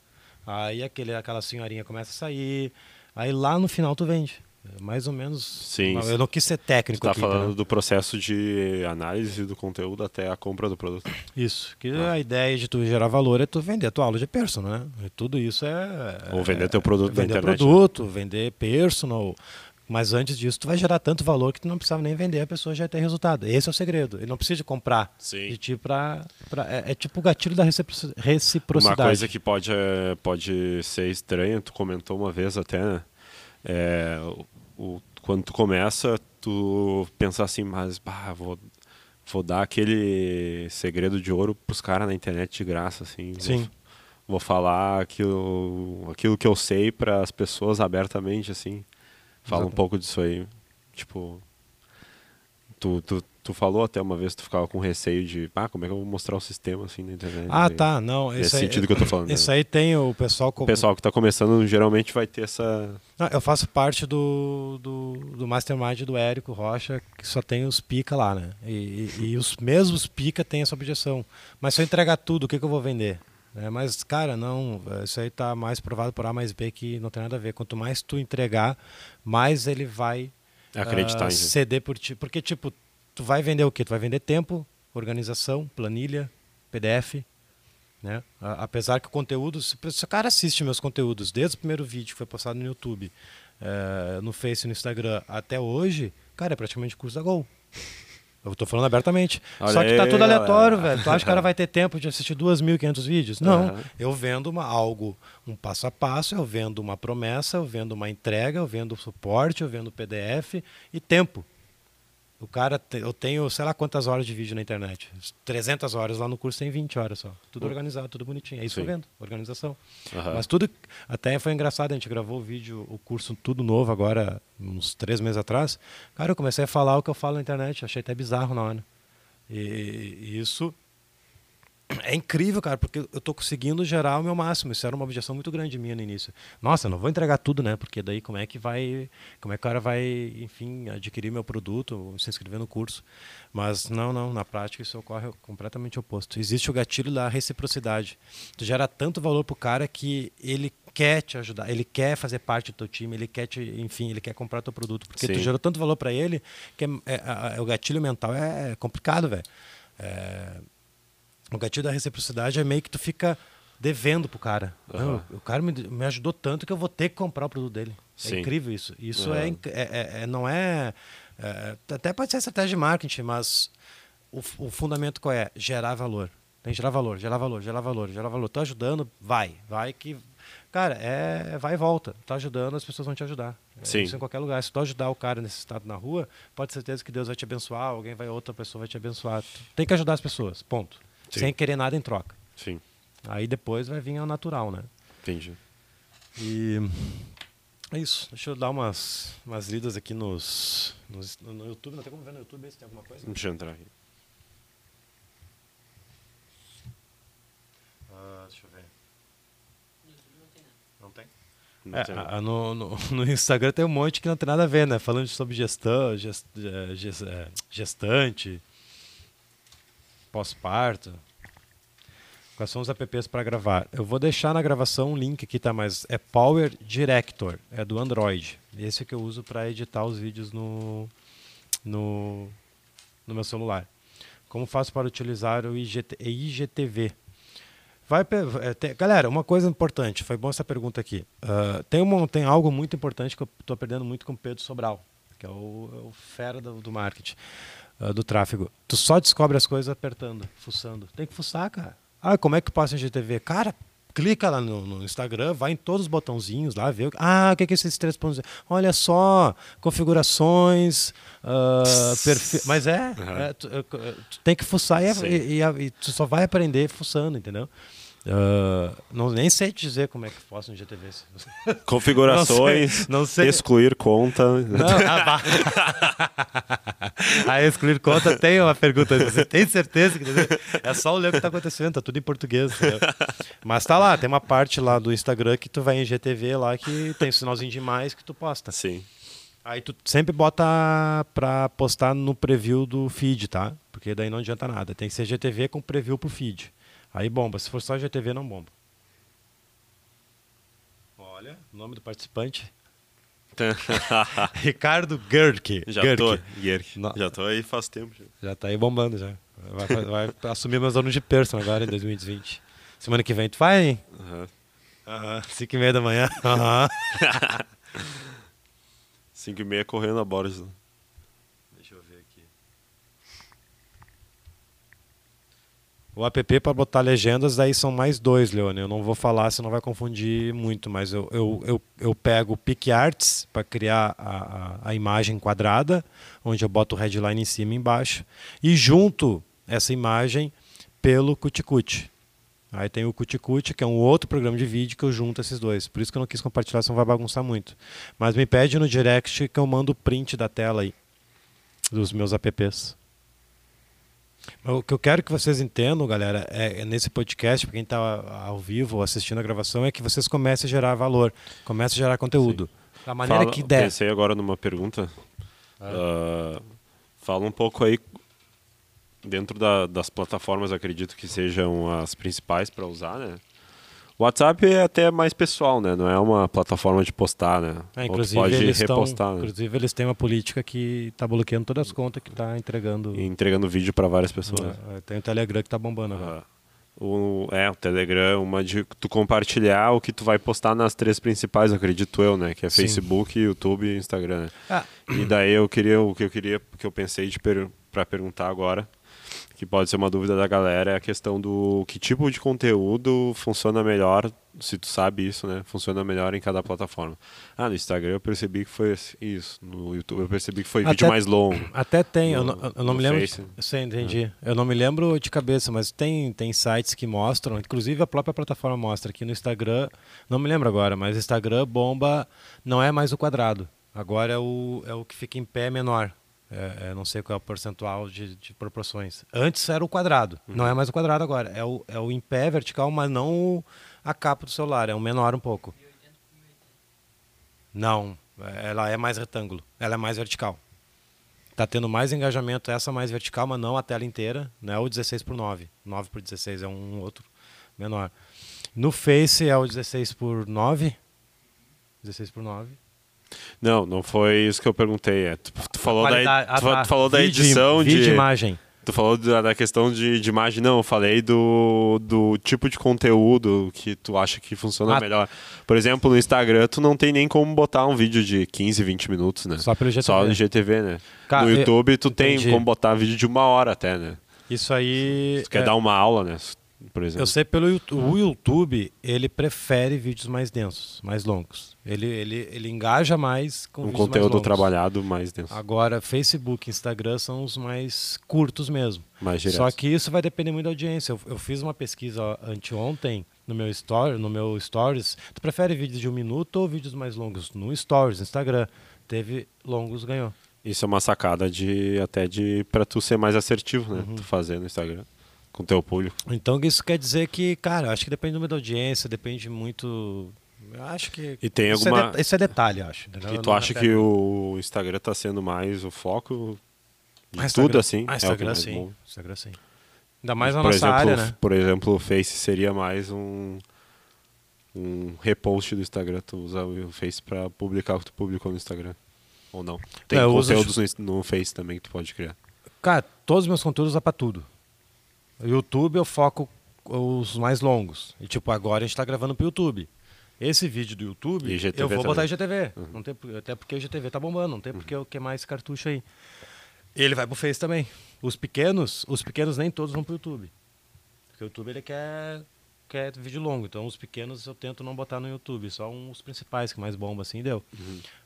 Aí aquele, aquela senhorinha começa a sair, Aí lá no final tu vende. É mais ou menos. Sim. Eu não quis ser técnico. Tu tá aqui, falando entendeu? do processo de análise do conteúdo até a compra do produto. Isso. Que Ah. a ideia de tu gerar valor é tu vender a tua aula de personal, né? E tudo isso é. Ou vender é- teu produto na vender internet, né? produto, vender personal. Mas antes disso, tu vai gerar tanto valor que tu não precisava nem vender, a pessoa já tem resultado. Esse é o segredo. Ele não precisa de comprar Sim. de ti pra. pra- é, é tipo o gatilho da recipro- reciprocidade. Uma coisa que pode, é, pode ser estranha, tu comentou uma vez até, né? É, o, o- quando tu começa, tu pensa assim, mas bah, vou, vou dar aquele segredo de ouro pros caras na internet de graça, assim. Vou- Sim. Vou, falar aquilo, aquilo que eu sei para as pessoas abertamente, assim. Fala um pouco disso aí. Tipo, tu, tu, tu falou até uma vez que tu ficava com receio de, ah, como é que eu vou mostrar o sistema assim na internet? Ah, tá. Não, isso aí, sentido que eu tô falando. Isso né? aí tem o pessoal. O pessoal que está começando geralmente vai ter essa. Não, eu faço parte do, do, do Mastermind do Érico Rocha, que só tem os pica lá, né? E, e- e os mesmos pica têm essa objeção. Mas se eu entregar tudo, o que, que eu vou vender? É, mas, cara, não, isso aí tá mais provado por A mais B que não tem nada a ver. Quanto mais tu entregar, mais ele vai Acreditar em- ceder por ti. Porque, tipo, tu vai vender o quê? Tu vai vender tempo, organização, planilha, PDF. Né? A- Apesar que o conteúdo, se se o cara assiste meus conteúdos desde o primeiro vídeo que foi postado no YouTube, eh, no Face e no Instagram até hoje, cara, é praticamente curso da Gol. Eu tô falando abertamente. Olha Só que tá aí, tudo aleatório, galera. velho. Tu acha que o cara vai ter tempo de assistir 2.500 vídeos? Não. Aham. Eu vendo uma, algo, um passo a passo, eu vendo uma promessa, eu vendo uma entrega, eu vendo suporte, eu vendo PDF e tempo. O cara, te- eu tenho, sei lá quantas horas de vídeo na internet. 300 horas, lá no curso tem 20 horas só. Tudo organizado, tudo bonitinho. É isso que eu vendo, organização. Aham. Mas tudo, até foi engraçado, a gente gravou o vídeo, o curso tudo novo agora, uns três meses atrás. Cara, eu comecei a falar o que eu falo na internet, achei até bizarro na hora. E, e isso é incrível, cara, porque eu tô conseguindo gerar o meu máximo. Isso era uma objeção muito grande minha no início. Nossa, não vou entregar tudo, né? Porque daí como é que vai, como é que o cara vai, enfim, adquirir meu produto, se inscrever no curso? Mas não, não, na prática isso ocorre completamente oposto. Existe o gatilho da reciprocidade. Tu gera tanto valor pro cara que ele quer te ajudar, ele quer fazer parte do teu time, ele quer te, enfim, ele quer comprar teu produto, porque tu Sim. gerou tanto valor para ele que é, é- é- o gatilho mental é complicado, velho. É, o gatilho da reciprocidade é meio que tu fica devendo pro cara. Não, Aham. o cara me, me ajudou tanto que eu vou ter que comprar o produto dele. Sim. É incrível isso. Isso é, inc- é- é- é- não é, é, Até pode ser estratégia de marketing, mas o, o fundamento qual é? Gerar valor. Tem que gerar valor, gerar valor, gerar valor, gerar valor. Tô ajudando, vai. Vai que. Cara, é vai e volta. Tá ajudando, as pessoas vão te ajudar. É Sim. Isso em qualquer lugar. Se tu ajudar o cara nesse estado na rua, pode ter certeza que Deus vai te abençoar, alguém vai, outra pessoa vai te abençoar. Tem que ajudar as pessoas, ponto. Sim. Sem querer nada em troca. Sim, Aí depois vai vir ao natural, né? entendi. E é isso. Deixa eu dar umas, umas lidas aqui nos, nos- no YouTube. Não tem como ver no YouTube se tem alguma coisa? Deixa eu entrar aqui. Ah, deixa eu ver. Não tem? Não É, tem. a- no, no, no Instagram tem um monte que não tem nada a ver, né? Falando sobre gestão, gest, ges- eh, gestante, pós-parto. Quais são os apps para gravar? Eu vou deixar na gravação um link aqui, tá? Mas é Power Director, é do Android. Esse que eu uso para editar os vídeos no, no, no meu celular. Como faço para utilizar o IGT, IGTV? Vai, é, tem- galera, uma coisa importante, foi bom essa pergunta aqui. Ah, tem, uma, tem algo muito importante que eu estou aprendendo muito com o Pedro Sobral, que é o, é o fera do, do marketing, ah, do tráfego. Tu só descobre as coisas apertando, fuçando. Tem que fuçar, cara. Ah, como é que passa em GTV? Cara, clica lá no, no Instagram, vai em todos os botãozinhos lá, vê. Ah, o que, que é esses três pontos? Olha só, configurações, ah, perfil. Mas é, Uhum. é, tu, é, tu tem que fuçar e, é- e- e- e tu só vai aprender fuçando, entendeu? Ah, não, nem sei te dizer como é que posso no GTV. Configurações, Não sei- não sei. excluir conta. Não, ah, bah. a excluir conta tem uma pergunta. Você tem certeza que é só ler o que está acontecendo, tá tudo em português. entendeu? Mas tá lá, tem uma parte lá do Instagram que tu vai em GTV lá que tem um sinalzinho de mais que tu posta. Sim. Aí tu sempre bota pra postar no preview do feed, tá? Porque daí não adianta nada. Tem que ser GTV com preview pro feed. Aí bomba. Se for só GTV, não bomba. Olha, o nome do participante. Ricardo Gerke. já Gerke. tô, Gerke. Não. Já tô aí faz tempo. já. Já tá aí bombando já. Vai, vai assumir meus anos de person agora em 2020. Semana que vem tu vai, hein? Aham. Aham. 5 e meia da manhã. Aham. 5 e meia correndo a Borges. né? Deixa eu ver aqui. O app para botar legendas, aí são mais dois, Leone. Eu não vou falar, senão vai confundir muito, mas eu, eu, eu, eu pego o PicArts para criar a, a, a imagem quadrada, onde eu boto o headline em cima e embaixo, e junto essa imagem pelo Cuticute. Aí tem o Cuticute, que é um outro programa de vídeo que eu junto esses dois. Por isso que eu não quis compartilhar, senão vai bagunçar muito. Mas me pede no direct que eu mando o print da tela aí dos meus apps. O que eu quero que vocês entendam, galera, é, é nesse podcast, para quem está ao vivo ou assistindo a gravação, é que vocês comecem a gerar valor, comecem a gerar conteúdo. Da maneira Fala- que der. Pensei agora numa pergunta. Ah, fala um pouco aí, dentro da- das plataformas, acredito que sejam as principais para usar, né? O WhatsApp é até mais pessoal, né? Não é uma plataforma de postar, né? É, inclusive, pode eles tão- repostar, né? inclusive, eles têm uma política que está bloqueando todas as contas que está entregando. E entregando vídeo para várias pessoas. É, Tem o Telegram que está bombando agora. Ah, o, é, o Telegram, uma de tu compartilhar o que tu vai postar nas três principais, acredito eu, né? Que é Sim. Facebook, YouTube e Instagram, né? Ah, E daí eu queria, o que eu queria, que eu pensei de per, para perguntar agora, que pode ser uma dúvida da galera, é a questão do que tipo de conteúdo funciona melhor, se tu sabe isso, né? Funciona melhor em cada plataforma. Ah, no Instagram eu percebi que foi isso, no YouTube eu percebi que foi Até- vídeo mais longo. Até tem, eu No- não, eu não me lembro. Face. Sim, entendi. Eu não me lembro de cabeça, mas tem, tem sites que mostram, inclusive a própria plataforma mostra aqui no Instagram, não me lembro agora, mas Instagram bomba não é mais o quadrado. Agora é o, é o que fica em pé menor. É, é, não sei qual é o percentual de, de proporções. Antes era o quadrado, não é mais o quadrado agora. É o, é o em pé vertical, mas não o- a capa do celular, é o menor um pouco. Não, ela é mais retângulo, ela é mais vertical. Tá tendo mais engajamento essa mais vertical, mas não a tela inteira, não é o 16 por 9. 9 por 16 é um outro menor. No Face é o 16 por 9. 16 por 9. Não, não foi isso que eu perguntei. É, tu, tu falou, da, tu, tu falou da edição de. e imagem. Tu falou da, questão de, de imagem, não, eu falei do, do tipo de conteúdo que tu acha que funciona Ah. melhor. Por exemplo, no Instagram, tu não tem nem como botar um vídeo de 15, 20 minutos, né? Só pelo GTV. Só no GTV, né? Cara, no YouTube, tu tem como botar vídeo de uma hora até, né? Isso aí. Tu quer é, dar uma aula, né? Por exemplo. Eu sei pelo YouTube, o YouTube, ele prefere vídeos mais densos, mais longos. Ele, ele, ele engaja mais com um mais conteúdo longos. trabalhado mais denso, Agora, Facebook e Instagram são os mais curtos mesmo. mais direto. Só que isso vai depender muito da audiência. Eu, eu fiz uma pesquisa anteontem no meu story, no meu stories. Tu prefere vídeos de um minuto ou vídeos mais longos? No stories, no Instagram. Teve longos, ganhou. Isso é uma sacada de até de para tu ser mais assertivo, Uhum. né? Tu fazer no Instagram com teu público. Então isso quer dizer que, cara, acho que depende do número da audiência, depende muito. Acho que. E tem isso alguma É de- isso é detalhe, acho. entendeu? E tu acha que o Instagram tá sendo mais o foco de tudo assim? Ah, É o Instagram mais sim. bom. Instagram sim. Ainda mais na por nossa exemplo, área, o- né? Por exemplo, o Face seria mais um um repost do Instagram. Tu usa o Face pra publicar o que tu publicou no Instagram. Ou não? Tem É, eu uso- conteúdos no no Face também que tu pode criar. Cara, todos os meus conteúdos é pra tudo. O YouTube eu foco os mais longos. E tipo, agora a gente tá gravando pro YouTube. Esse vídeo do YouTube, IGTV eu vou botar também. IGTV. Uhum. Não tem, até porque o IGTV tá bombando, não tem porque eu queimar esse cartucho aí. Ele vai pro Face também. Os pequenos, os pequenos nem todos vão pro YouTube. Porque o YouTube ele quer, quer vídeo longo. Então os pequenos eu tento não botar no YouTube. Só uns principais que mais bomba assim deu.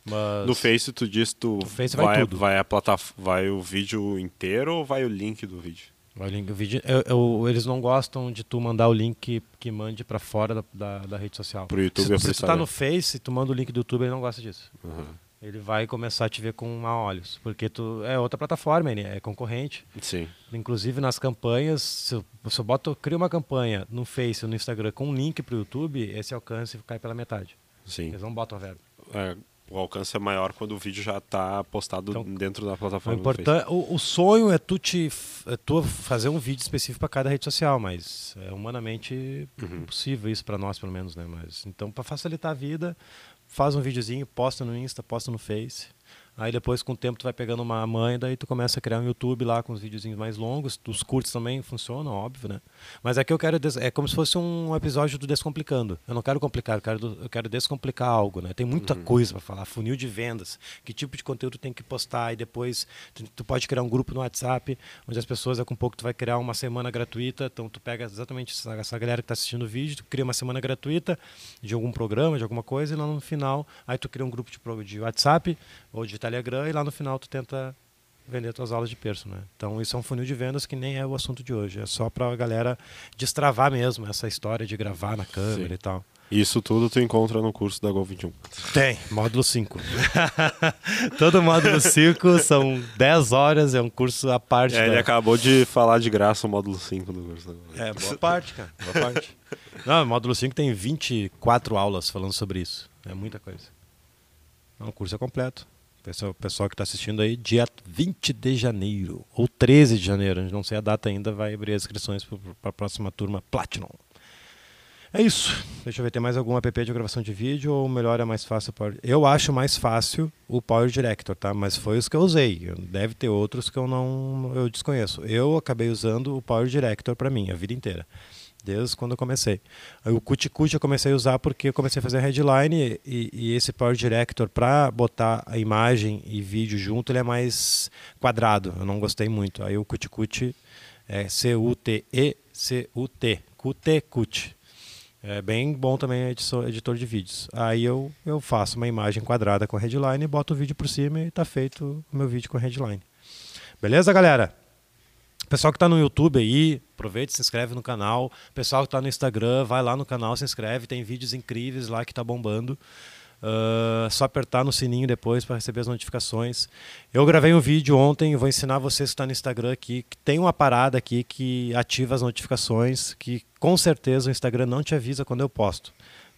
Mas No Face tu diz tu No Face vai tudo. vai a plataf vai o vídeo inteiro ou vai o link do vídeo? O link, o vídeo, eu- eu- eles não gostam de tu mandar o link que, que mande pra fora da, da, da rede social. Pro YouTube se, ou se tu tá no Face, tu manda o link do YouTube, ele não gosta disso. Uhum. Ele vai começar a te ver com má olhos, porque tu é outra plataforma, ele é concorrente. Sim. Inclusive nas campanhas, se eu, se eu boto, crio uma campanha no Face ou no Instagram com um link pro YouTube, esse alcance cai pela metade. Sim. Eles não botam a verba. É, o alcance é maior quando o vídeo já está postado então, dentro da plataforma. O, importante, o, o, sonho é tu, te, é tu fazer um vídeo específico para cada rede social, mas é humanamente uhum. impossível isso para nós, pelo menos. Né? Mas, então, para facilitar a vida, faz um videozinho, posta no Insta, posta no Face. Aí depois, com o tempo, tu vai pegando uma mãe, daí tu começa a criar um YouTube lá com os videozinhos mais longos. Os curtos também funcionam, óbvio, né? Mas aqui eu quero. É como se fosse um episódio do Descomplicando. Eu não quero complicar, eu quero, eu quero descomplicar algo, né? Tem muita uhum. coisa para falar. Funil de vendas, que tipo de conteúdo tem que postar. E depois tu, tu, pode criar um grupo no WhatsApp, onde as pessoas, um pouco, tu vai criar uma semana gratuita. Então tu pega exatamente essa, essa galera que está assistindo o vídeo, tu cria uma semana gratuita de algum programa, de alguma coisa, e lá no final, aí tu cria um grupo de, de WhatsApp ou de Telegram, e lá no final tu tenta vender tuas aulas de perso, né? Então isso é um funil de vendas que nem é o assunto de hoje, é só para a galera destravar mesmo essa história de gravar na câmera Sim. e tal. Isso tudo tu encontra no curso da Gol 21. Tem, módulo 5. Todo módulo 5 são 10 horas, é um curso à parte. É, da... Ele acabou de falar de graça o módulo 5 do curso. É, boa parte, cara. Boa parte. Não, o módulo 5 tem 24 aulas falando sobre isso. É muita coisa. Não, o curso é completo. Pessoal, pessoal que está assistindo aí, dia 20 de janeiro, ou 13 de janeiro, a gente não sei a data ainda, vai abrir as inscrições para a próxima turma Platinum. É isso. Deixa eu ver, tem mais algum app de gravação de vídeo ou melhor é mais fácil? Power... Eu acho mais fácil o Power Director, tá? Mas foi os que eu usei. Deve ter outros que eu não eu desconheço. Eu acabei usando o Power Director para mim a vida inteira desde quando eu comecei. O Cuticute eu comecei a usar porque eu comecei a fazer headline e, e esse Power Director para botar a imagem e vídeo junto ele é mais quadrado. Eu não gostei muito. Aí o Cuticute é C-U-T-E C-U-T. Cut É bem bom também editor, editor de vídeos. Aí eu, eu faço uma imagem quadrada com headline, boto o vídeo por cima e está feito o meu vídeo com headline. Beleza, galera? Pessoal que está no YouTube aí, aproveita, se inscreve no canal. Pessoal que está no Instagram, vai lá no canal, se inscreve. Tem vídeos incríveis lá que está bombando. Uh, só apertar no sininho depois para receber as notificações. Eu gravei um vídeo ontem, vou ensinar vocês que estão tá no Instagram aqui, que tem uma parada aqui que ativa as notificações, que com certeza o Instagram não te avisa quando eu posto.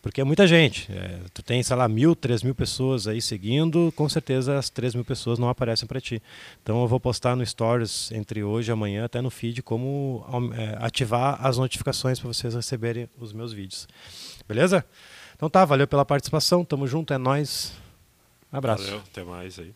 Porque é muita gente. É, tu tem, sei lá, mil, três mil pessoas aí seguindo, com certeza as três mil pessoas não aparecem para ti. Então eu vou postar no Stories entre hoje e amanhã, até no feed, como é, ativar as notificações para vocês receberem os meus vídeos. Beleza? Então tá, valeu pela participação, tamo junto, é nós. Abraço. Valeu, até mais aí.